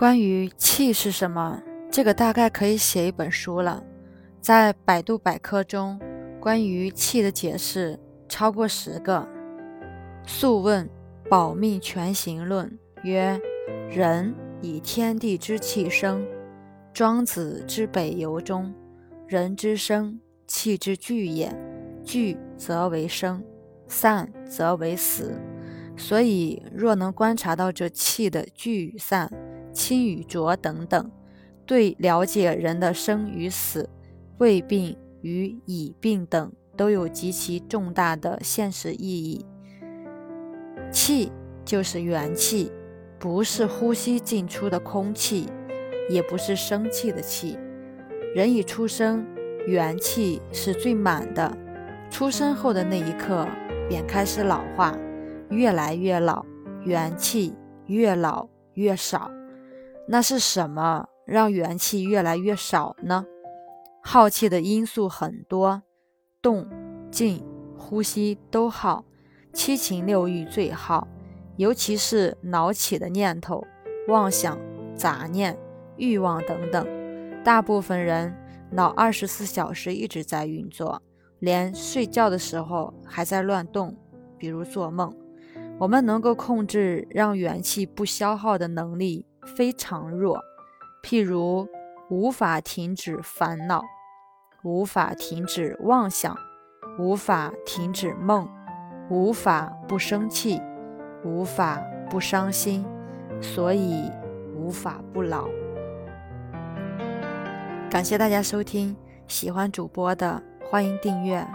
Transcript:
关于气是什么，这个大概可以写一本书了。在百度百科中，关于气的解释超过十个。《素问·保命全行论》曰：“人以天地之气生。”庄子之北游中，人之生，气之聚也。聚则为生，散则为死。所以，若能观察到这气的聚与散。清与浊等等，对了解人的生与死、未病与已病等都有极其重大的现实意义。气就是元气，不是呼吸进出的空气，也不是生气的气。人一出生，元气是最满的，出生后的那一刻便开始老化，越来越老，元气越老越少。那是什么让元气越来越少呢？耗气的因素很多，动、静、呼吸都耗，七情六欲最耗，尤其是脑起的念头、妄想、杂念、欲望等等。大部分人脑二十四小时一直在运作，连睡觉的时候还在乱动，比如做梦。我们能够控制让元气不消耗的能力。非常弱，譬如无法停止烦恼，无法停止妄想，无法停止梦，无法不生气，无法不伤心，所以无法不老。感谢大家收听，喜欢主播的欢迎订阅。